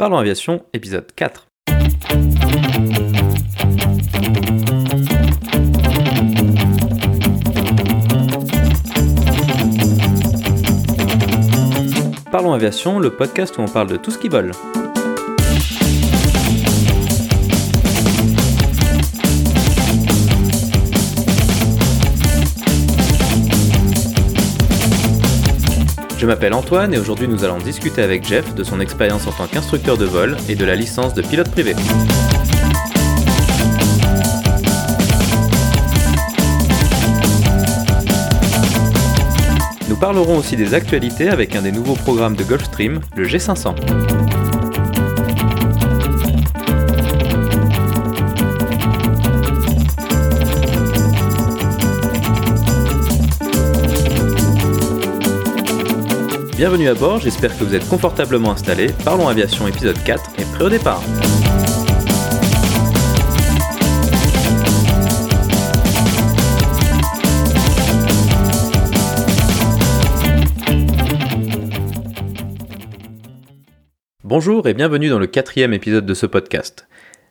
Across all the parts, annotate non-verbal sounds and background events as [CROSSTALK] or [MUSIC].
Parlons Aviation, épisode 4. Parlons Aviation, le podcast où on parle de tout ce qui vole. Je m'appelle Antoine et aujourd'hui nous allons discuter avec Jeff de son expérience en tant qu'instructeur de vol et de la licence de pilote privé. Nous parlerons aussi des actualités avec un des nouveaux programmes de Gulfstream, le G500. Bienvenue à bord, j'espère que vous êtes confortablement installés. Parlons Aviation épisode 4 et prêt au départ. Bonjour et bienvenue dans le quatrième épisode de ce podcast.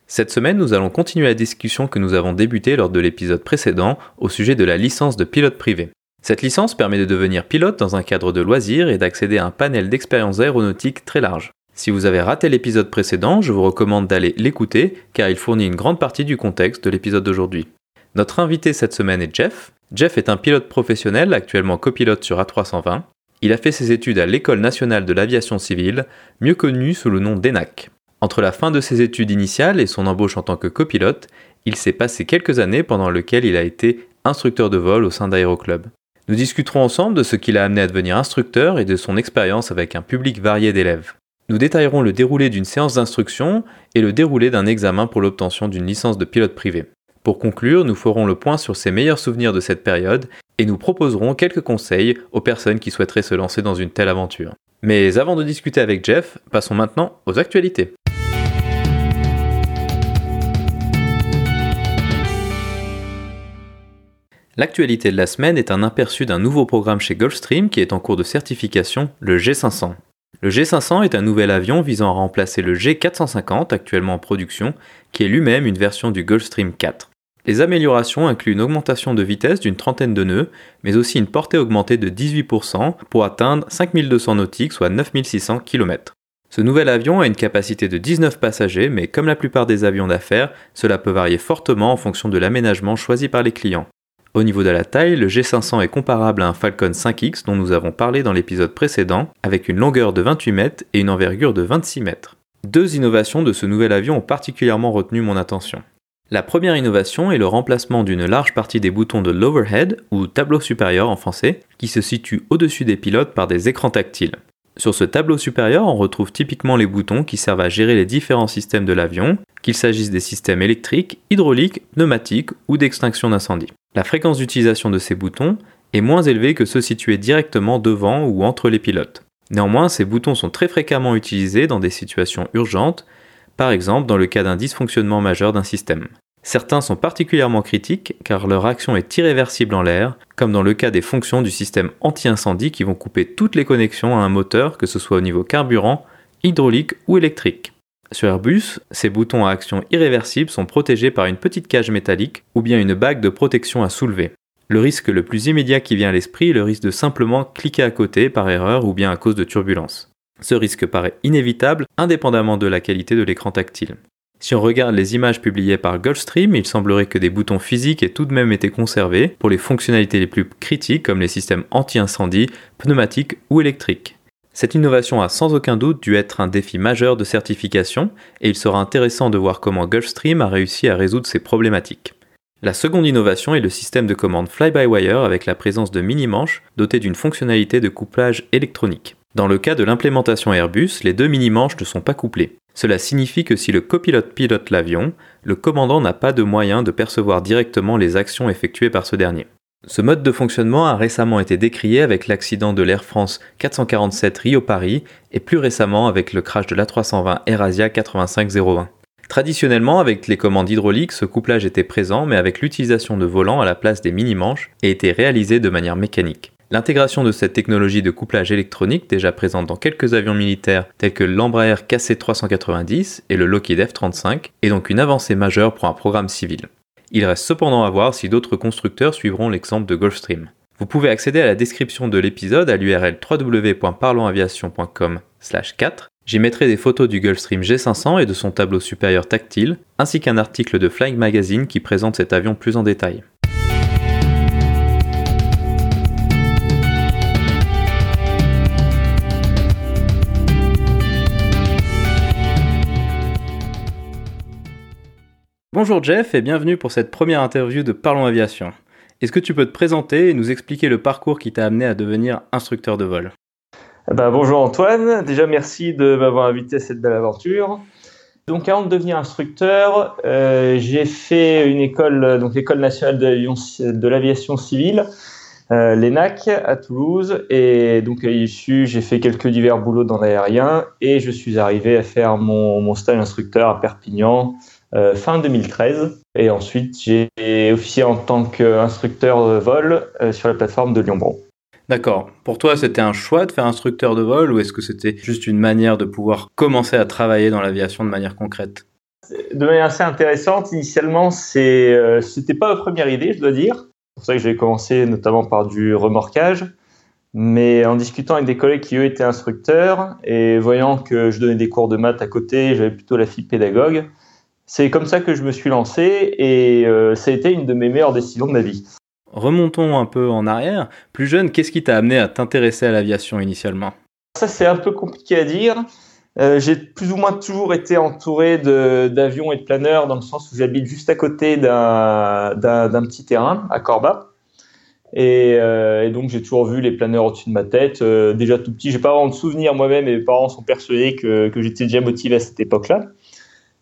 Cette semaine, nous allons continuer la discussion que nous avons débutée lors de l'épisode précédent au sujet de la licence de pilote privé. Cette licence permet de devenir pilote dans un cadre de loisirs et d'accéder à un panel d'expériences aéronautiques très large. Si vous avez raté l'épisode précédent, je vous recommande d'aller l'écouter car il fournit une grande partie du contexte de l'épisode d'aujourd'hui. Notre invité cette semaine est Jeff. Jeff est un pilote professionnel, actuellement copilote sur A320. Il a fait ses études à l'École nationale de l'aviation civile, mieux connue sous le nom d'ENAC. Entre la fin de ses études initiales et son embauche en tant que copilote, il s'est passé quelques années pendant lesquelles il a été instructeur de vol au sein d'Aéroclub. Nous discuterons ensemble de ce qui l'a amené à devenir instructeur et de son expérience avec un public varié d'élèves. Nous détaillerons le déroulé d'une séance d'instruction et le déroulé d'un examen pour l'obtention d'une licence de pilote privé. Pour conclure, nous ferons le point sur ses meilleurs souvenirs de cette période et nous proposerons quelques conseils aux personnes qui souhaiteraient se lancer dans une telle aventure. Mais avant de discuter avec Jeff, passons maintenant aux actualités. L'actualité de la semaine est un aperçu d'un nouveau programme chez Gulfstream qui est en cours de certification, le G500. Le G500 est un nouvel avion visant à remplacer le G450 actuellement en production, qui est lui-même une version du Gulfstream 4. Les améliorations incluent une augmentation de vitesse d'une trentaine de nœuds, mais aussi une portée augmentée de 18% pour atteindre 5200 nautiques, soit 9600 km. Ce nouvel avion a une capacité de 19 passagers, mais comme la plupart des avions d'affaires, cela peut varier fortement en fonction de l'aménagement choisi par les clients. Au niveau de la taille, le G500 est comparable à un Falcon 5X dont nous avons parlé dans l'épisode précédent, avec une longueur de 28 mètres et une envergure de 26 mètres. Deux innovations de ce nouvel avion ont particulièrement retenu mon attention. La première innovation est le remplacement d'une large partie des boutons de l'overhead, ou tableau supérieur en français, qui se situe au-dessus des pilotes par des écrans tactiles. Sur ce tableau supérieur, on retrouve typiquement les boutons qui servent à gérer les différents systèmes de l'avion, qu'il s'agisse des systèmes électriques, hydrauliques, pneumatiques ou d'extinction d'incendie. La fréquence d'utilisation de ces boutons est moins élevée que ceux situés directement devant ou entre les pilotes. Néanmoins, ces boutons sont très fréquemment utilisés dans des situations urgentes, par exemple dans le cas d'un dysfonctionnement majeur d'un système. Certains sont particulièrement critiques car leur action est irréversible en l'air, comme dans le cas des fonctions du système anti-incendie qui vont couper toutes les connexions à un moteur, que ce soit au niveau carburant, hydraulique ou électrique. Sur Airbus, ces boutons à action irréversible sont protégés par une petite cage métallique ou bien une bague de protection à soulever. Le risque le plus immédiat qui vient à l'esprit est le risque de simplement cliquer à côté par erreur ou bien à cause de turbulences. Ce risque paraît inévitable indépendamment de la qualité de l'écran tactile. Si on regarde les images publiées par Gulfstream, il semblerait que des boutons physiques aient tout de même été conservés pour les fonctionnalités les plus critiques comme les systèmes anti-incendie, pneumatiques ou électriques. Cette innovation a sans aucun doute dû être un défi majeur de certification et il sera intéressant de voir comment Gulfstream a réussi à résoudre ces problématiques. La seconde innovation est le système de commande fly-by-wire avec la présence de mini-manches dotées d'une fonctionnalité de couplage électronique. Dans le cas de l'implémentation Airbus, les deux mini-manches ne sont pas couplées. Cela signifie que si le copilote pilote l'avion, le commandant n'a pas de moyen de percevoir directement les actions effectuées par ce dernier. Ce mode de fonctionnement a récemment été décrié avec l'accident de l'Air France 447 Rio-Paris et plus récemment avec le crash de l'A320 AirAsia 8501. Traditionnellement, avec les commandes hydrauliques, ce couplage était présent, mais avec l'utilisation de volants à la place des mini-manches et était réalisé de manière mécanique. L'intégration de cette technologie de couplage électronique, déjà présente dans quelques avions militaires tels que l'Embraer KC-390 et le Lockheed F-35, est donc une avancée majeure pour un programme civil. Il reste cependant à voir si d'autres constructeurs suivront l'exemple de Gulfstream. Vous pouvez accéder à la description de l'épisode à l'URL www.parlonsaviation.com/4. J'y mettrai des photos du Gulfstream G500 et de son tableau supérieur tactile, ainsi qu'un article de Flying Magazine qui présente cet avion plus en détail. Bonjour Jeff et bienvenue pour cette première interview de Parlons Aviation. Est-ce que tu peux te présenter et nous expliquer le parcours qui t'a amené à devenir instructeur de vol? Eh ben, Bonjour Antoine, déjà merci de m'avoir invité à cette belle aventure. Donc avant de devenir instructeur, euh, j'ai fait une école, donc l'école nationale de l'aviation civile, euh, l'ENAC à Toulouse, et donc issu, j'ai fait quelques divers boulots dans l'aérien, et je suis arrivé à faire mon stage instructeur à Perpignan euh, fin 2013. Et ensuite, j'ai officié en tant qu'instructeur de vol euh, sur la plateforme de Lyon-Bron. D'accord. Pour toi, c'était un choix de faire instructeur de vol ou est-ce que c'était juste une manière de pouvoir commencer à travailler dans l'aviation de manière concrète? De manière assez intéressante, initialement, euh, c'était pas ma première idée, je dois dire. C'est pour ça que j'ai commencé notamment par du remorquage. Mais en discutant avec des collègues qui eux étaient instructeurs et voyant que je donnais des cours de maths à côté, j'avais plutôt la fille pédagogue, c'est comme ça que je me suis lancé et euh, ça a été une de mes meilleures décisions de ma vie. Remontons un peu en arrière. Plus jeune, qu'est-ce qui t'a amené à t'intéresser à l'aviation initialement? Ça, c'est un peu compliqué à dire. Euh, j'ai plus ou moins toujours été entouré d'avions et de planeurs dans le sens où j'habite juste à côté d'un petit terrain à Corba. Et, euh, et donc j'ai toujours vu les planeurs au-dessus de ma tête. déjà tout petit, j'ai pas vraiment de souvenirs moi-même et mes parents sont persuadés que, que j'étais déjà motivé à cette époque-là.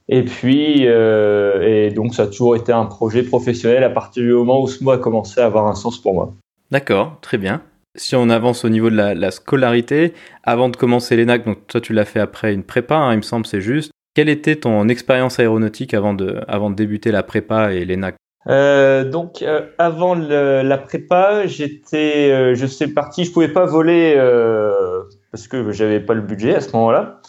Et puis, euh, et donc ça a toujours été un projet professionnel à partir du moment où ce mot a commencé à avoir un sens pour moi. D'accord, très bien. Si on avance au niveau de la, scolarité, avant de commencer l'ENAC, donc toi tu l'as fait après une prépa, hein, il me semble, c'est juste. Quelle était ton expérience aéronautique avant de, avant de débuter la prépa et l'ENAC? Euh, donc euh, avant le, la prépa, j'étais, euh, je sais parti, je pouvais pas voler parce que j'avais pas le budget à ce moment-là.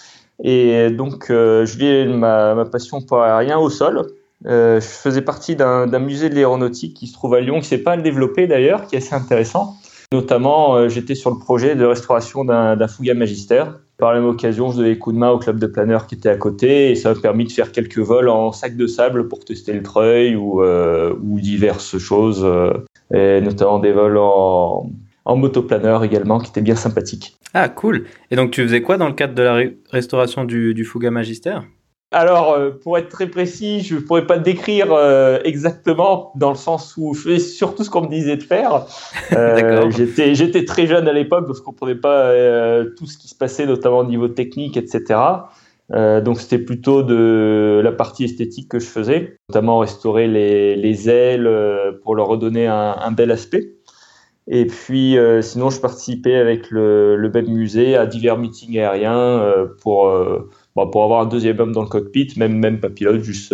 Et donc, euh, je liais ma, passion pour l'aérien au sol. Euh, je faisais partie d'un musée de l'aéronautique qui se trouve à Lyon, qui s'est pas développé d'ailleurs, qui est assez intéressant. Notamment, euh, j'étais sur le projet de restauration d'un Fouga Magister. Par la même occasion, je donnais coup de main au club de planeurs qui était à côté et ça m'a permis de faire quelques vols en sac de sable pour tester le treuil ou, diverses choses, notamment des vols en, en motoplaneur également, qui était bien sympathique. Ah, cool. Et donc, tu faisais quoi dans le cadre de la restauration du, du Fuga Magister alors, euh, pour être très précis, je ne pourrais pas décrire euh, exactement dans le sens où je faisais surtout ce qu'on me disait de faire. [LAUGHS] Euh, j'étais, très jeune à l'époque, donc je ne comprenais pas tout ce qui se passait, notamment au niveau technique, etc. donc, c'était plutôt de la partie esthétique que je faisais, notamment restaurer les, les ailes pour leur redonner un, un bel aspect. Et puis, euh, sinon, je participais avec le, le même musée à divers meetings aériens euh, pour, euh, bah, pour avoir un deuxième homme dans le cockpit, même, même pas pilote, juste,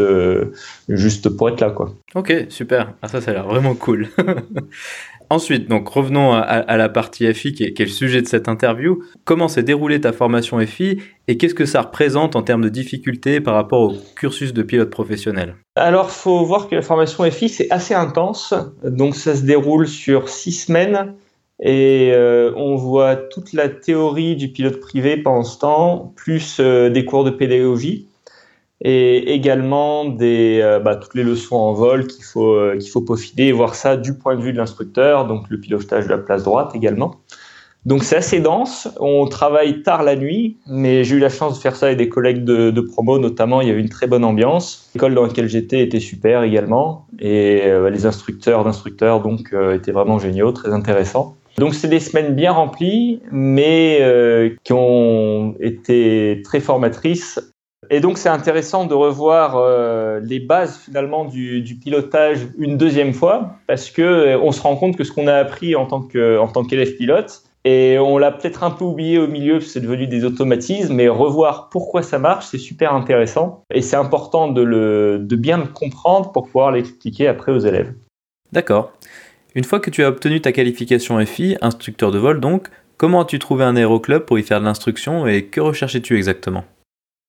juste pour être là. Quoi. Ok, super. Ah, ça, ça a l'air vraiment cool. [LAUGHS] Ensuite, donc revenons à, la partie FI qui est, le sujet de cette interview. Comment s'est déroulée ta formation FI et qu'est-ce que ça représente en termes de difficultés par rapport au cursus de pilote professionnel? Alors, faut voir que la formation FI c'est assez intense. Donc, ça se déroule sur six semaines et euh, on voit toute la théorie du pilote privé pendant ce temps, plus euh, des cours de pédagogie et également euh, bah, toutes les leçons en vol qu'il faut, euh, qu'il faut peaufiner et voir ça du point de vue de l'instructeur, donc le pilotage de la place droite également. Donc c'est assez dense, on travaille tard la nuit, mais j'ai eu la chance de faire ça avec des collègues de, de promo notamment, il y avait une très bonne ambiance. L'école dans laquelle j'étais était super également, et euh, les instructeurs d'instructeurs donc étaient vraiment géniaux, très intéressants. Donc c'est des semaines bien remplies, mais qui ont été très formatrices et donc c'est intéressant de revoir euh, les bases finalement du, pilotage une deuxième fois parce que euh, on se rend compte que ce qu'on a appris en tant qu'élève pilote et on l'a peut-être un peu oublié au milieu, c'est devenu des automatismes, mais revoir pourquoi ça marche, c'est super intéressant et c'est important de, de bien le comprendre pour pouvoir l'expliquer après aux élèves. D'accord. Une fois que tu as obtenu ta qualification FI, instructeur de vol donc, comment as-tu trouvé un aéroclub pour y faire de l'instruction et que recherchais-tu exactement?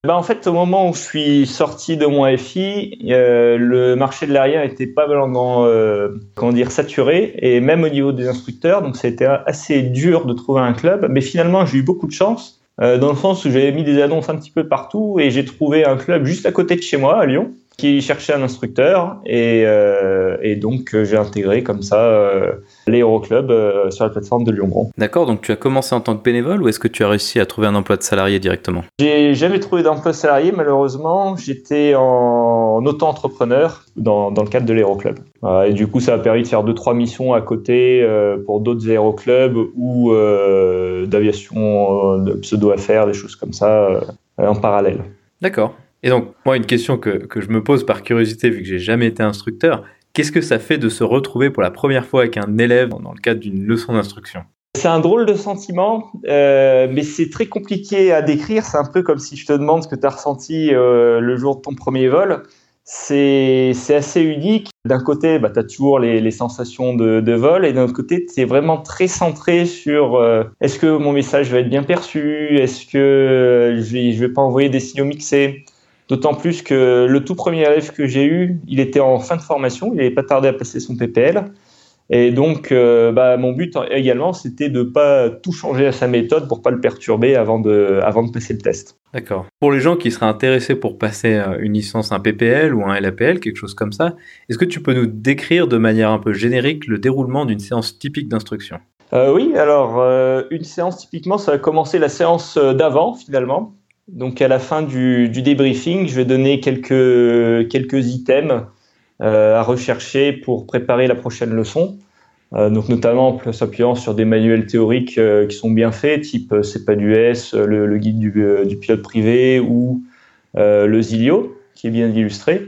Bah en fait, au moment où je suis sorti de mon FI, euh, le marché de l'aérien était pas vraiment euh, comment dire saturé et même au niveau des instructeurs, donc c'était assez dur de trouver un club. Mais finalement, j'ai eu beaucoup de chance euh, dans le sens où j'avais mis des annonces un petit peu partout et j'ai trouvé un club juste à côté de chez moi à Lyon qui cherchait un instructeur et, euh, et donc euh, j'ai intégré comme ça euh, l'aéroclub euh, sur la plateforme de Lyon-Grand. D'accord, donc tu as commencé en tant que bénévole ou est-ce que tu as réussi à trouver un emploi de salarié directement? J'ai jamais trouvé d'emploi salarié malheureusement, j'étais en auto-entrepreneur dans, dans le cadre de l'aéroclub. et du coup ça a permis de faire deux trois missions à côté pour d'autres aéroclubs ou d'aviation de pseudo-affaires, des choses comme ça en parallèle. D'accord. Et donc, moi, une question que, que, je me pose par curiosité, vu que j'ai jamais été instructeur, qu'est-ce que ça fait de se retrouver pour la première fois avec un élève dans le cadre d'une leçon d'instruction? C'est un drôle de sentiment, euh, mais c'est très compliqué à décrire. C'est un peu comme si je te demande ce que tu as ressenti euh, le jour de ton premier vol. C'est assez unique. D'un côté, bah, tu as toujours les, sensations de, de, vol, et d'un autre côté, tu es vraiment très centré sur euh, est-ce que mon message va être bien perçu, est-ce que je vais, je vais pas envoyer des signaux mixés? D'autant plus que le tout premier élève que j'ai eu, il était en fin de formation, il n'avait pas tardé à passer son PPL. Et donc, euh, bah, mon but également, c'était de ne pas tout changer à sa méthode pour pas le perturber avant de, avant de passer le test. D'accord. Pour les gens qui seraient intéressés pour passer euh, une licence, un PPL ou un LAPL, quelque chose comme ça, est-ce que tu peux nous décrire de manière un peu générique le déroulement d'une séance typique d'instruction? Euh, Oui, alors euh, une séance typiquement, ça va commencer la séance d'avant finalement. Donc à la fin du, débriefing, je vais donner quelques, quelques items euh, à rechercher pour préparer la prochaine leçon. Euh, donc notamment en s'appuyant sur des manuels théoriques euh, qui sont bien faits, type euh, C'est pas du S, le, le guide du, du, pilote privé ou le Zilio, qui est bien illustré.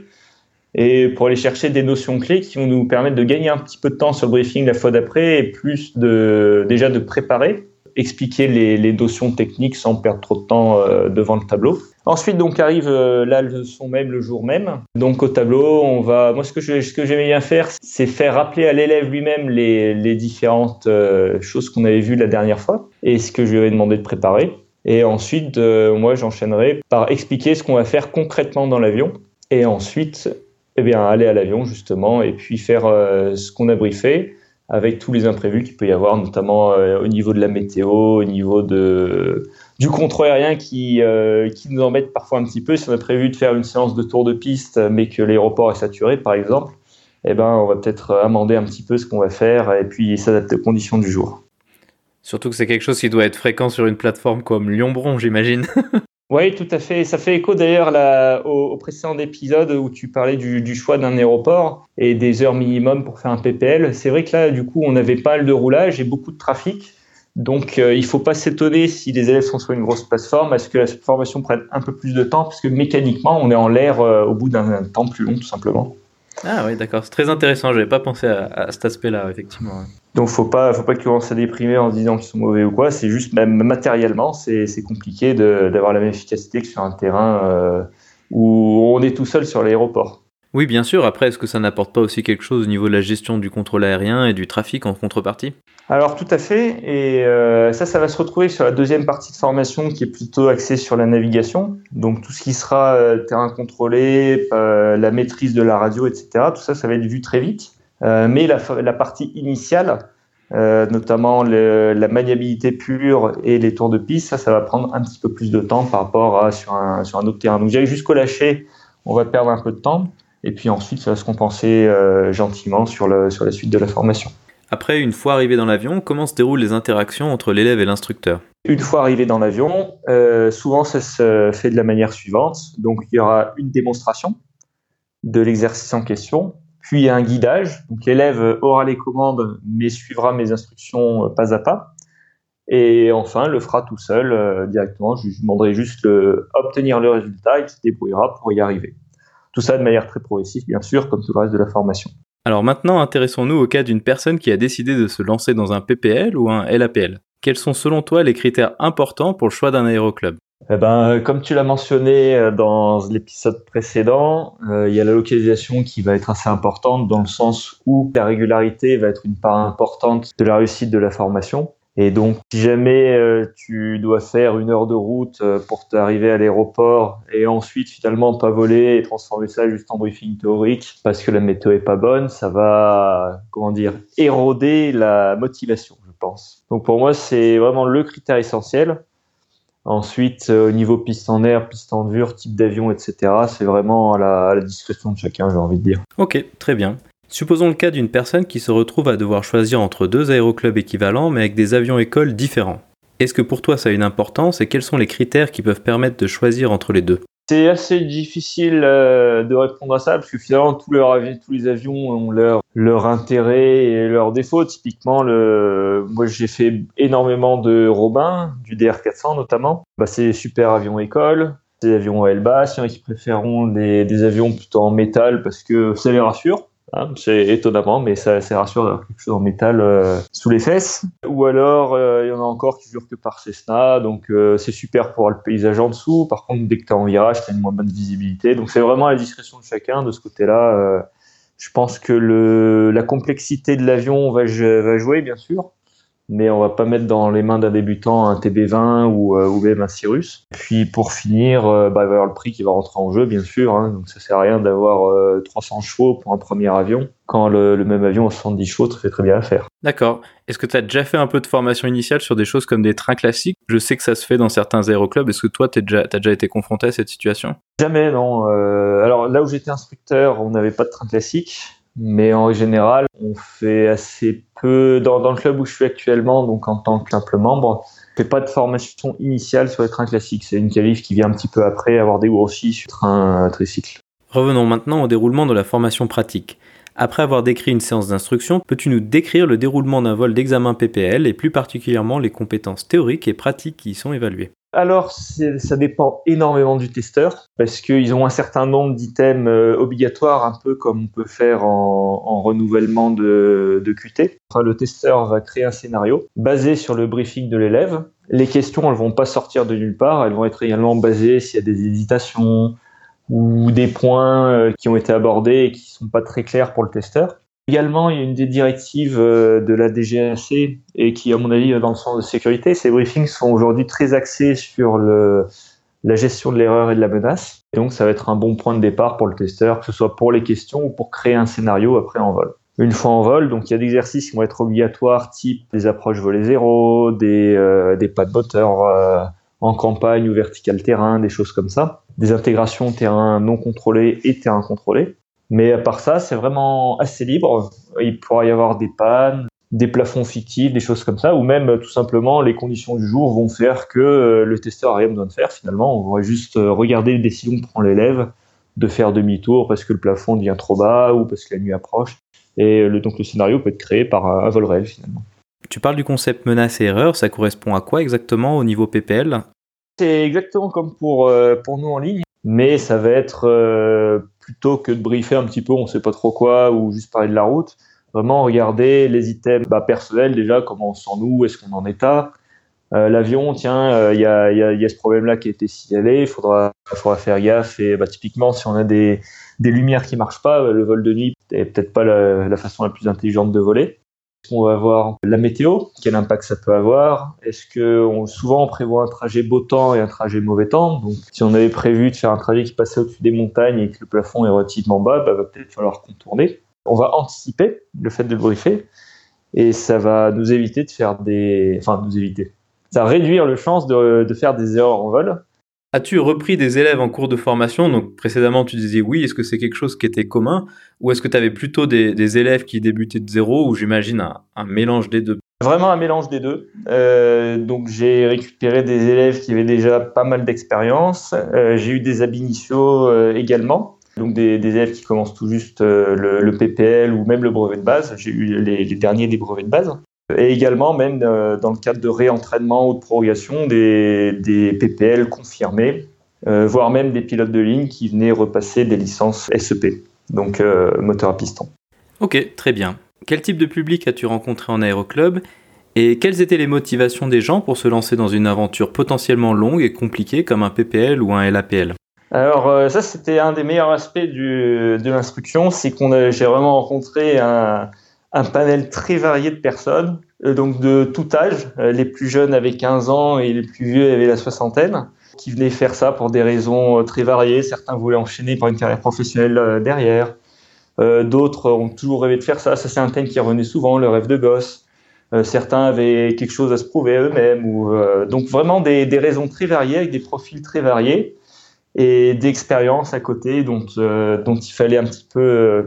Et pour aller chercher des notions clés qui vont nous permettre de gagner un petit peu de temps sur le briefing la fois d'après et plus de déjà de préparer expliquer les, notions techniques sans perdre trop de temps euh, devant le tableau. Ensuite, donc arrive euh, la leçon même le jour même. Donc au tableau, on va. Moi, ce que j'aimais bien faire, c'est faire rappeler à l'élève lui-même les, les, différentes euh, choses qu'on avait vues la dernière fois et ce que je lui avais demandé de préparer. Et ensuite, euh, moi, j'enchaînerai par expliquer ce qu'on va faire concrètement dans l'avion. Et ensuite, eh bien, aller à l'avion justement et puis faire ce qu'on a briefé avec tous les imprévus qu'il peut y avoir, notamment euh, au niveau de la météo, au niveau de, du contrôle aérien qui, euh, qui nous embête parfois un petit peu. Si on a prévu de faire une séance de tour de piste, mais que l'aéroport est saturé, par exemple, eh ben, on va peut-être amender un petit peu ce qu'on va faire et puis s'adapter aux conditions du jour. Surtout que c'est quelque chose qui doit être fréquent sur une plateforme comme Lyon-Bron, j'imagine. [LAUGHS] Oui, tout à fait. Ça fait écho d'ailleurs au, au, précédent épisode où tu parlais du, choix d'un aéroport et des heures minimum pour faire un PPL. C'est vrai que là, du coup, on avait pas mal de roulage et beaucoup de trafic. Donc, euh, il faut pas s'étonner si les élèves sont sur une grosse plateforme, à ce que la formation prenne un peu plus de temps, parce que mécaniquement, on est en l'air euh, au bout d'un temps plus long, tout simplement. Ah oui, d'accord, c'est très intéressant. J'avais pas pensé à, cet aspect-là, effectivement. Donc faut pas, faut pas que tu commences à déprimer en se disant qu'ils sont mauvais ou quoi. C'est juste même matériellement, c'est compliqué d'avoir la même efficacité que sur un terrain euh, où on est tout seul sur l'aéroport. Oui, bien sûr. Après, est-ce que ça n'apporte pas aussi quelque chose au niveau de la gestion du contrôle aérien et du trafic en contrepartie? Alors tout à fait. Et euh, ça, ça va se retrouver sur la deuxième partie de formation qui est plutôt axée sur la navigation. Donc tout ce qui sera euh, terrain contrôlé, euh, la maîtrise de la radio, etc. Tout ça, ça va être vu très vite. Mais la, partie initiale, notamment la maniabilité pure et les tours de piste, ça, ça va prendre un petit peu plus de temps par rapport à sur un, sur un autre terrain. Donc, jusqu'au lâcher, on va perdre un peu de temps. Et puis ensuite, ça va se compenser euh, gentiment sur, le, sur la suite de la formation. Après, une fois arrivé dans l'avion, comment se déroulent les interactions entre l'élève et l'instructeur? Une fois arrivé dans l'avion, euh, souvent ça se fait de la manière suivante. Donc il y aura une démonstration de l'exercice en question, puis un guidage. Donc l'élève aura les commandes, mais suivra mes instructions pas à pas. Et enfin, le fera tout seul euh, directement. Je lui demanderai juste de obtenir le résultat, il se débrouillera pour y arriver. Tout ça de manière très progressive, bien sûr, comme tout le reste de la formation. Alors maintenant, intéressons-nous au cas d'une personne qui a décidé de se lancer dans un PPL ou un LAPL. Quels sont selon toi les critères importants pour le choix d'un aéroclub? Eh ben, comme tu l'as mentionné euh, dans l'épisode précédent, euh, il y a la localisation qui va être assez importante dans le sens où la régularité va être une part importante de la réussite de la formation. Et donc, si jamais euh, tu dois faire une heure de route pour t'arriver à l'aéroport et ensuite finalement pas voler et transformer ça juste en briefing théorique parce que la météo est pas bonne, ça va, comment dire, éroder la motivation, je pense. Donc pour moi, c'est vraiment le critère essentiel. Ensuite, euh, au niveau piste en air, piste en dur, type d'avion, etc., c'est vraiment à la, discrétion de chacun, j'ai envie de dire. Ok, très bien. Supposons le cas d'une personne qui se retrouve à devoir choisir entre deux aéroclubs équivalents mais avec des avions écoles différents. Est-ce que pour toi ça a une importance et quels sont les critères qui peuvent permettre de choisir entre les deux? C'est assez difficile euh, de répondre à ça parce que finalement tous, tous les avions ont leur, intérêt et leurs défauts. Typiquement, moi j'ai fait énormément de Robin, du DR400 notamment. Bah, c'est super avions école, des avions à aile basse. Il qui préféreront des, des avions plutôt en métal parce que ça les rassure. Hein, c'est étonnamment, mais ça, c'est rassurant d'avoir quelque chose en métal euh, sous les fesses. Ou alors, euh, il y en a encore qui jurent que par Cessna, donc euh, c'est super pour le paysage en dessous. Par contre, dès que tu es en virage, tu as une moins bonne visibilité. Donc c'est vraiment à la discrétion de chacun de ce côté-là. je pense que le, la complexité de l'avion va, va jouer, bien sûr mais on va pas mettre dans les mains d'un débutant un TB20 ou, euh, ou même un Cirrus. Puis pour finir, euh, bah, il va y avoir le prix qui va rentrer en jeu, bien sûr. Hein, donc ça sert à rien d'avoir 300 euh, chevaux pour un premier avion quand le, le même avion à 70 chevaux fait très bien l'affaire. D'accord. Est-ce que tu as déjà fait un peu de formation initiale sur des choses comme des trains classiques? Je sais que ça se fait dans certains aéroclubs. Est-ce que toi, tu as déjà, déjà été confronté à cette situation? Jamais, non. alors là où j'étais instructeur, on n'avait pas de train classique. Mais en général, on fait assez peu dans, le club où je suis actuellement, donc en tant que simple membre. On fait pas de formation initiale sur les trains classiques. C'est une qualif qui vient un petit peu après avoir dégrossi sur le train tricycle. Revenons maintenant au déroulement de la formation pratique. Après avoir décrit une séance d'instruction, peux-tu nous décrire le déroulement d'un vol d'examen PPL et plus particulièrement les compétences théoriques et pratiques qui y sont évaluées? Alors, ça dépend énormément du testeur parce qu'ils ont un certain nombre d'items euh, obligatoires, un peu comme on peut faire en, renouvellement de, QT. le testeur va créer un scénario basé sur le briefing de l'élève. Les questions, elles vont pas sortir de nulle part, elles vont être également basées s'il y a des hésitations ou des points euh, qui ont été abordés et qui sont pas très clairs pour le testeur. Également, il y a une des directives euh, de la DGAC et qui, à mon avis, dans le sens de sécurité. Ces briefings sont aujourd'hui très axés sur le, la gestion de l'erreur et de la menace. Donc, ça va être un bon point de départ pour le testeur, que ce soit pour les questions ou pour créer un scénario après en vol. Une fois en vol, donc il y a des exercices qui vont être obligatoires, type des approches volées zéro, des, euh, des pas de moteur euh, en campagne ou vertical terrain, des choses comme ça. Des intégrations terrain non contrôlé et terrain contrôlé. Mais à part ça, c'est vraiment assez libre. Il pourra y avoir des pannes, des plafonds fictifs, des choses comme ça, ou même tout simplement les conditions du jour vont faire que euh, le testeur n'a rien besoin de faire finalement. On va juste euh, regarder les décisions que prend l'élève de faire demi-tour parce que le plafond devient trop bas ou parce que la nuit approche. Et le, donc le scénario peut être créé par un vol réel finalement. Tu parles du concept menace et erreur, ça correspond à quoi exactement au niveau PPL C'est exactement comme pour, euh, pour nous en ligne, mais ça va être plutôt que de briefer un petit peu, on sait pas trop quoi, ou juste parler de la route, vraiment regarder les items bah, personnels déjà, comment on sent nous, est-ce qu'on en est à. Euh, L'avion, tiens, euh, il y, a, y, a, y, a, ce problème-là qui a été signalé, il faudra, faire gaffe. Et bah, typiquement, si on a des, lumières qui marchent pas, le vol de nuit est peut-être pas la, façon la plus intelligente de voler. On va voir la météo, quel impact ça peut avoir? Est-ce que on, souvent on prévoit un trajet beau temps et un trajet mauvais temps? Donc, si on avait prévu de faire un trajet qui passait au-dessus des montagnes et que le plafond est relativement bas, bah, va peut-être falloir contourner. On va anticiper le fait de le briefer et ça va nous éviter de faire des, enfin nous éviter. Ça va réduire le chance de, de faire des erreurs en vol As-tu repris des élèves en cours de formation? Donc précédemment, tu disais oui. Est-ce que c'est quelque chose qui était commun? Ou est-ce que tu avais plutôt des, élèves qui débutaient de zéro? Ou j'imagine un, mélange des deux? Vraiment un mélange des deux. Euh, donc j'ai récupéré des élèves qui avaient déjà pas mal d'expérience. Euh, j'ai eu des ab euh, également. Donc des, élèves qui commencent tout juste le, PPL ou même le brevet de base. J'ai eu les derniers des brevets de base et également même euh, dans le cadre de réentraînement ou de prorogation des, des PPL confirmés, euh, voire même des pilotes de ligne qui venaient repasser des licences SEP, donc euh, moteur à piston. Ok, très bien. Quel type de public as-tu rencontré en aéroclub Et quelles étaient les motivations des gens pour se lancer dans une aventure potentiellement longue et compliquée comme un PPL ou un LAPL alors ça, c'était un des meilleurs aspects du, de l'instruction, c'est qu'on j'ai vraiment rencontré un, un, panel très varié de personnes, euh, donc de tout âge. Euh, les plus jeunes avaient 15 ans et les plus vieux avaient la soixantaine, qui venaient faire ça pour des raisons très variées. Certains voulaient enchaîner par une carrière professionnelle derrière. D'autres ont toujours rêvé de faire ça. Ça, c'est un thème qui revenait souvent, le rêve de gosse. certains avaient quelque chose à se prouver eux-mêmes. Ou, donc vraiment des, des raisons très variées avec des profils très variés et d'expérience à côté dont, euh, dont il fallait un petit peu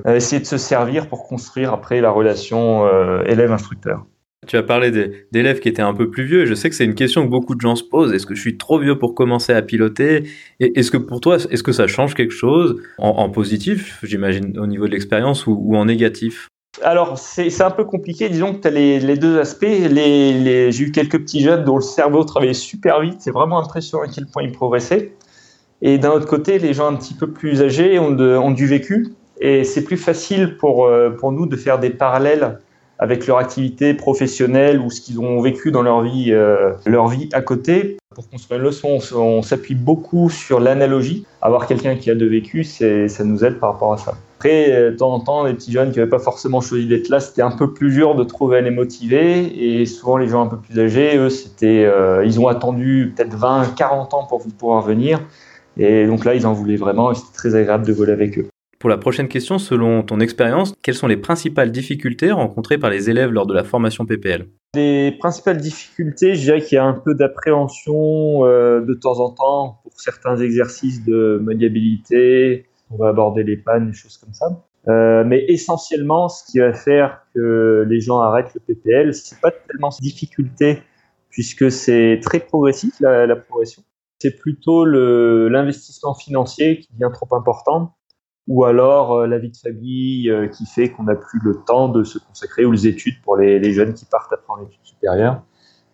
euh, essayer de se servir pour construire après la relation euh, élève-instructeur. Tu as parlé d'élèves qui étaient un peu plus vieux. Je sais que c'est une question que beaucoup de gens se posent. Est-ce que je suis trop vieux pour commencer à piloter? Est-ce que pour toi, est-ce que ça change quelque chose? En, positif, j'imagine, au niveau de l'expérience ou, en négatif? Alors, c'est un peu compliqué. Disons que tu as les, les, deux aspects. Les, les, J'ai eu quelques petits jeunes dont le cerveau travaillait super vite. C'est vraiment impressionnant à quel point ils progressaient. Et d'un autre côté, les gens un petit peu plus âgés ont, du vécu et c'est plus facile pour, euh, pour nous de faire des parallèles avec leur activité professionnelle ou ce qu'ils ont vécu dans leur vie, euh, leur vie à côté. Pour construire une leçon, on, s'appuie beaucoup sur l'analogie. Avoir quelqu'un qui a de vécu, ça nous aide par rapport à ça. Après, euh, de temps en temps, les petits jeunes qui n'avaient pas forcément choisi d'être là, c'était un peu plus dur de trouver à les motiver. Et souvent, les gens un peu plus âgés, eux, ils ont attendu peut-être 20, 40 ans pour pouvoir venir. Et donc là, ils en voulaient vraiment et c'était très agréable de voler avec eux. Pour la prochaine question, selon ton expérience, quelles sont les principales difficultés rencontrées par les élèves lors de la formation PPL Les principales difficultés, je dirais qu'il y a un peu d'appréhension euh, de temps en temps pour certains exercices de maniabilité. On va aborder les pannes, des choses comme ça. Euh, mais essentiellement, ce qui va faire que les gens arrêtent le PPL, c'est pas tellement cette difficulté, puisque c'est très progressif la, la progression c'est plutôt l'investissement financier qui devient trop important, ou alors euh, la vie de famille euh, qui fait qu'on n'a plus le temps de se consacrer aux études pour les, jeunes qui partent après en études supérieures,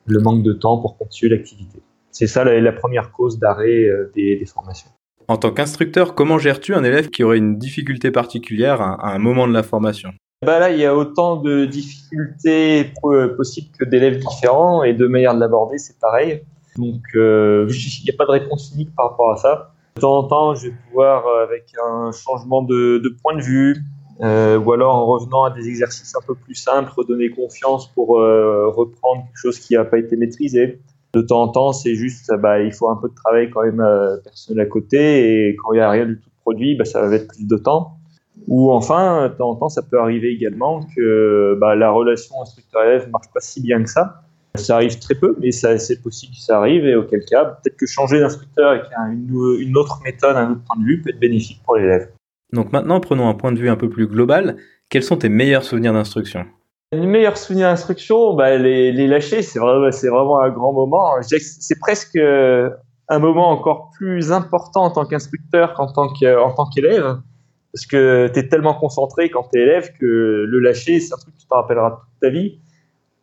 le manque de temps pour continuer l'activité. C'est ça la, première cause d'arrêt euh, des, formations. En tant qu'instructeur, comment gères-tu un élève qui aurait une difficulté particulière à, un moment de la formation? Bah là, il y a autant de difficultés possibles que d'élèves différents et de manière de l'aborder, c'est pareil. Donc, euh, il n'y a pas de réponse unique par rapport à ça. De temps en temps, je vais pouvoir, euh, avec un changement de, point de vue, euh, ou alors en revenant à des exercices un peu plus simples, redonner confiance pour reprendre quelque chose qui n'a pas été maîtrisé. De temps en temps, c'est juste, bah, il faut un peu de travail quand même personnel à côté, et quand il n'y a rien du tout de produit, bah, ça va mettre plus de temps. Ou enfin, de temps en temps, ça peut arriver également que bah, la relation instructeur-élève ne marche pas si bien que ça. Ça arrive très peu, mais c'est possible que ça arrive, et auquel cas, peut-être que changer d'instructeur avec une, une, autre méthode, un autre point de vue peut être bénéfique pour l'élève. Donc maintenant, prenons un point de vue un peu plus global. Quels sont tes meilleurs souvenirs d'instruction? Les meilleurs souvenirs d'instruction, bah, les, les lâcher, c'est vraiment, vraiment un grand moment. C'est presque un moment encore plus important en tant qu'instructeur qu'en tant qu'élève. parce que tu es tellement concentré quand tu es élève que le lâcher, c'est un truc que tu t'en rappelleras toute ta vie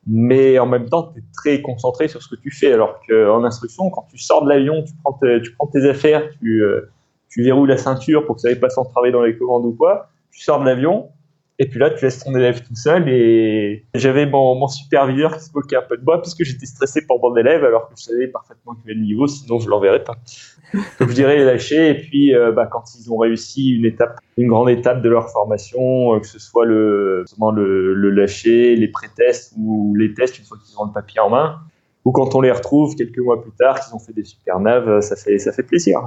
mais en même temps, tu es très concentré sur ce que tu fais. Alors qu'en instruction, quand tu sors de l'avion, tu prends, tu prends tes affaires, tu, euh, tu verrouilles la ceinture pour que ça n'aille pas s'entraver dans les commandes ou quoi, tu sors de l'avion, et puis là, tu laisses ton élève tout seul. Et j'avais mon, mon, superviseur qui se moquait un peu de moi parce que j'étais stressé pour mon élève alors que je savais parfaitement qu'il avait le niveau, sinon je l'enverrais pas. [LAUGHS] Donc je dirais les lâcher. Et puis euh, bah, quand ils ont réussi une étape, une grande étape de leur formation, euh, que ce soit le, le, le lâcher, les pré-tests ou les tests une fois qu'ils ont le papier en main, ou quand on les retrouve quelques mois plus tard, qu'ils ont fait des super naves, ça fait, ça fait plaisir.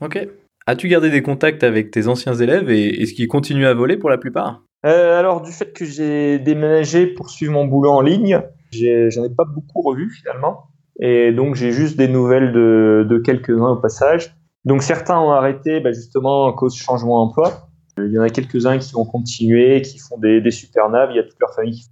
Ok. As-tu gardé des contacts avec tes anciens élèves et est-ce qu'ils continuent à voler pour la plupart? Euh, alors, du fait que j'ai déménagé pour suivre mon boulot en ligne, j'en ai, pas beaucoup revu finalement. Et donc, j'ai juste des nouvelles de, quelques-uns au passage. Donc, certains ont arrêté bah, justement à cause du changement d'emploi. Il y en a quelques-uns qui ont continué, qui font des, des super naves. Il y a toute leur famille qui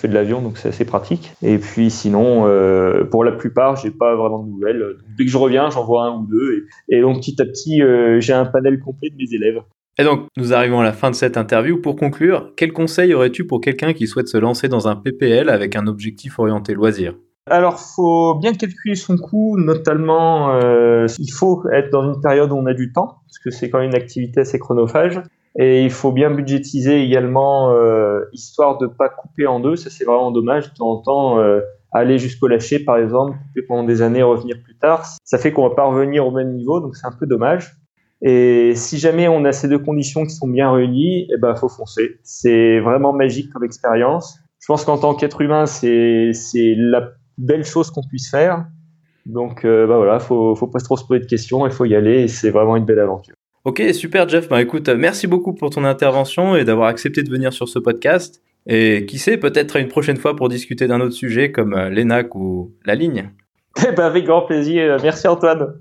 fait de l'avion, donc c'est assez pratique. Et puis sinon, euh, pour la plupart, j'ai pas vraiment de nouvelles. Dès que je reviens, j'en vois un ou deux. Et, donc petit à petit, euh, j'ai un panel complet de mes élèves. Et donc, nous arrivons à la fin de cette interview. Pour conclure, quel conseil aurais-tu pour quelqu'un qui souhaite se lancer dans un PPL avec un objectif orienté loisir? Alors, faut bien calculer son coût, notamment, euh, il faut être dans une période où on a du temps, parce que c'est quand même une activité assez chronophage. Et il faut bien budgétiser également, euh, histoire de pas couper en deux. Ça, c'est vraiment dommage. De temps en temps, euh, aller jusqu'au lâcher, par exemple, couper pendant des années, revenir plus tard, ça fait qu'on va pas revenir au même niveau. Donc, c'est un peu dommage. Et si jamais on a ces deux conditions qui sont bien réunies, eh ben, faut foncer. C'est vraiment magique comme expérience. Je pense qu'en tant qu'être humain, c'est, c'est la belle chose qu'on puisse faire. Donc, euh, bah voilà, faut, faut pas trop se poser de questions, il faut y aller c'est vraiment une belle aventure. Ok, super Jeff. Bah écoute, merci beaucoup pour ton intervention et d'avoir accepté de venir sur ce podcast. Et qui sait, peut-être une prochaine fois pour discuter d'un autre sujet comme euh, l'ENAC ou la ligne. Eh ben avec grand plaisir. Merci Antoine.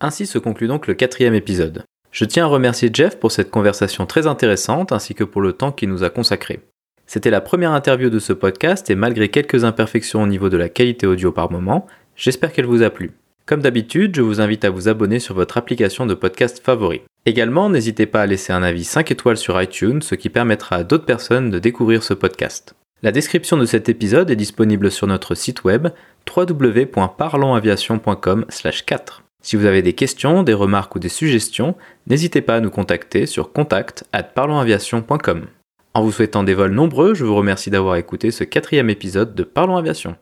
Ainsi se conclut donc le quatrième épisode. Je tiens à remercier Jeff pour cette conversation très intéressante ainsi que pour le temps qu'il nous a consacré. C'était la première interview de ce podcast et malgré quelques imperfections au niveau de la qualité audio par moment, j'espère qu'elle vous a plu. Comme d'habitude, je vous invite à vous abonner sur votre application de podcast favori. Également, n'hésitez pas à laisser un avis 5 étoiles sur iTunes, ce qui permettra à d'autres personnes de découvrir ce podcast. La description de cet épisode est disponible sur notre site web www.parlonsaviation.com/4. Si vous avez des questions, des remarques ou des suggestions, n'hésitez pas à nous contacter sur contact@parlonsaviation.com. En vous souhaitant des vols nombreux, je vous remercie d'avoir écouté ce quatrième épisode de Parlons Aviation.